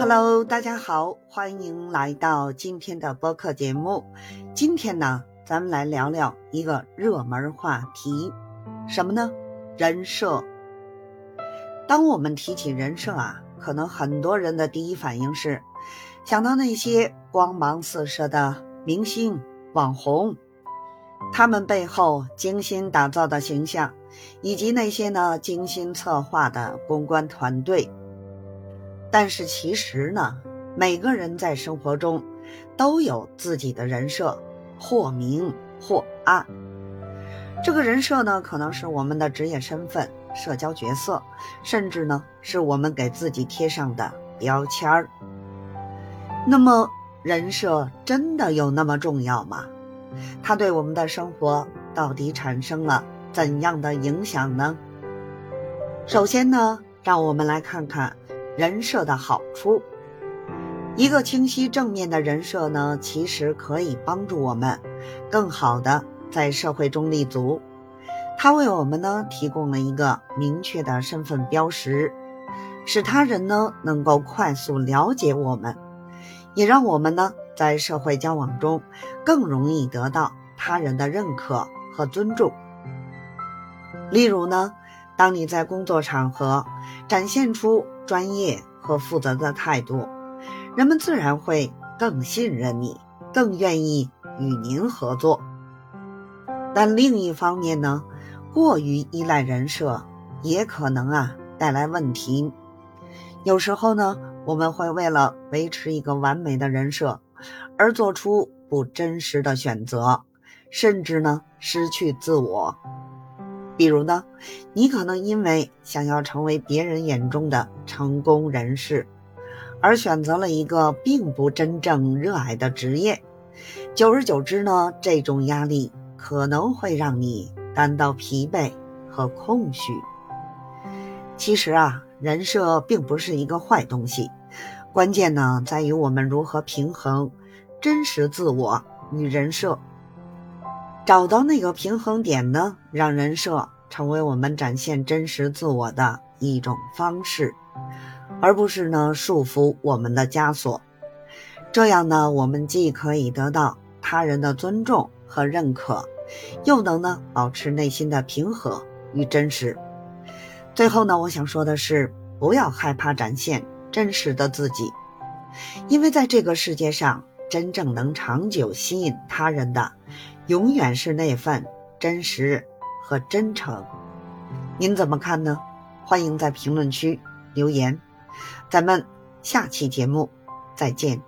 Hello，大家好，欢迎来到今天的播客节目。今天呢，咱们来聊聊一个热门话题，什么呢？人设。当我们提起人设啊，可能很多人的第一反应是想到那些光芒四射的明星、网红，他们背后精心打造的形象，以及那些呢精心策划的公关团队。但是其实呢，每个人在生活中都有自己的人设，或明或暗。这个人设呢，可能是我们的职业身份、社交角色，甚至呢是我们给自己贴上的标签儿。那么，人设真的有那么重要吗？它对我们的生活到底产生了怎样的影响呢？首先呢，让我们来看看。人设的好处，一个清晰正面的人设呢，其实可以帮助我们更好的在社会中立足。它为我们呢提供了一个明确的身份标识，使他人呢能够快速了解我们，也让我们呢在社会交往中更容易得到他人的认可和尊重。例如呢。当你在工作场合展现出专业和负责的态度，人们自然会更信任你，更愿意与您合作。但另一方面呢，过于依赖人设也可能啊带来问题。有时候呢，我们会为了维持一个完美的人设而做出不真实的选择，甚至呢失去自我。比如呢，你可能因为想要成为别人眼中的成功人士，而选择了一个并不真正热爱的职业。久而久之呢，这种压力可能会让你感到疲惫和空虚。其实啊，人设并不是一个坏东西，关键呢在于我们如何平衡真实自我与人设。找到那个平衡点呢，让人设成为我们展现真实自我的一种方式，而不是呢束缚我们的枷锁。这样呢，我们既可以得到他人的尊重和认可，又能呢保持内心的平和与真实。最后呢，我想说的是，不要害怕展现真实的自己，因为在这个世界上，真正能长久吸引他人的。永远是那份真实和真诚，您怎么看呢？欢迎在评论区留言，咱们下期节目再见。